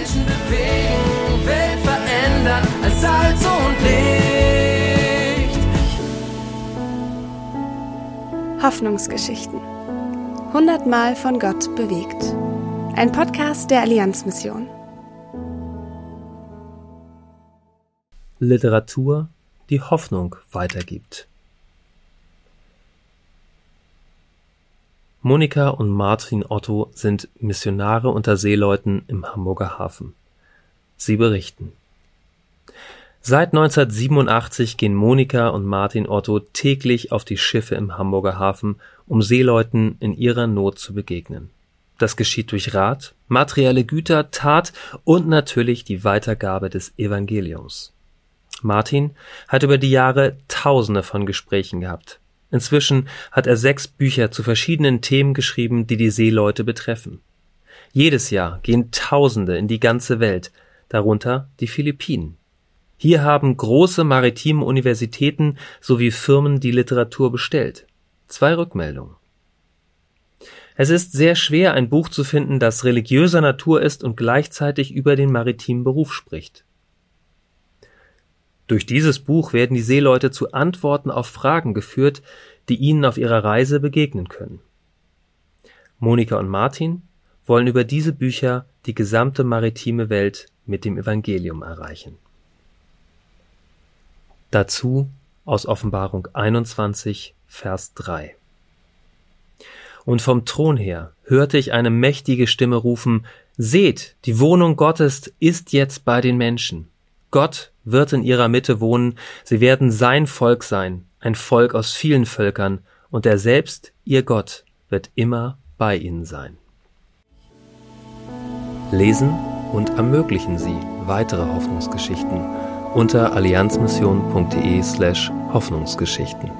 Menschen bewegen, Welt verändern als Salz und Licht. Hoffnungsgeschichten. Hundertmal von Gott bewegt. Ein Podcast der Allianzmission. Literatur, die Hoffnung weitergibt. Monika und Martin Otto sind Missionare unter Seeleuten im Hamburger Hafen. Sie berichten. Seit 1987 gehen Monika und Martin Otto täglich auf die Schiffe im Hamburger Hafen, um Seeleuten in ihrer Not zu begegnen. Das geschieht durch Rat, materielle Güter, Tat und natürlich die Weitergabe des Evangeliums. Martin hat über die Jahre Tausende von Gesprächen gehabt. Inzwischen hat er sechs Bücher zu verschiedenen Themen geschrieben, die die Seeleute betreffen. Jedes Jahr gehen Tausende in die ganze Welt, darunter die Philippinen. Hier haben große maritime Universitäten sowie Firmen die Literatur bestellt. Zwei Rückmeldungen. Es ist sehr schwer, ein Buch zu finden, das religiöser Natur ist und gleichzeitig über den maritimen Beruf spricht. Durch dieses Buch werden die Seeleute zu Antworten auf Fragen geführt, die ihnen auf ihrer Reise begegnen können. Monika und Martin wollen über diese Bücher die gesamte maritime Welt mit dem Evangelium erreichen. Dazu aus Offenbarung 21, Vers 3. Und vom Thron her hörte ich eine mächtige Stimme rufen, Seht, die Wohnung Gottes ist jetzt bei den Menschen. Gott wird in ihrer Mitte wohnen, sie werden sein Volk sein, ein Volk aus vielen Völkern, und er selbst, ihr Gott, wird immer bei ihnen sein. Lesen und ermöglichen Sie weitere Hoffnungsgeschichten unter allianzmission.de slash Hoffnungsgeschichten.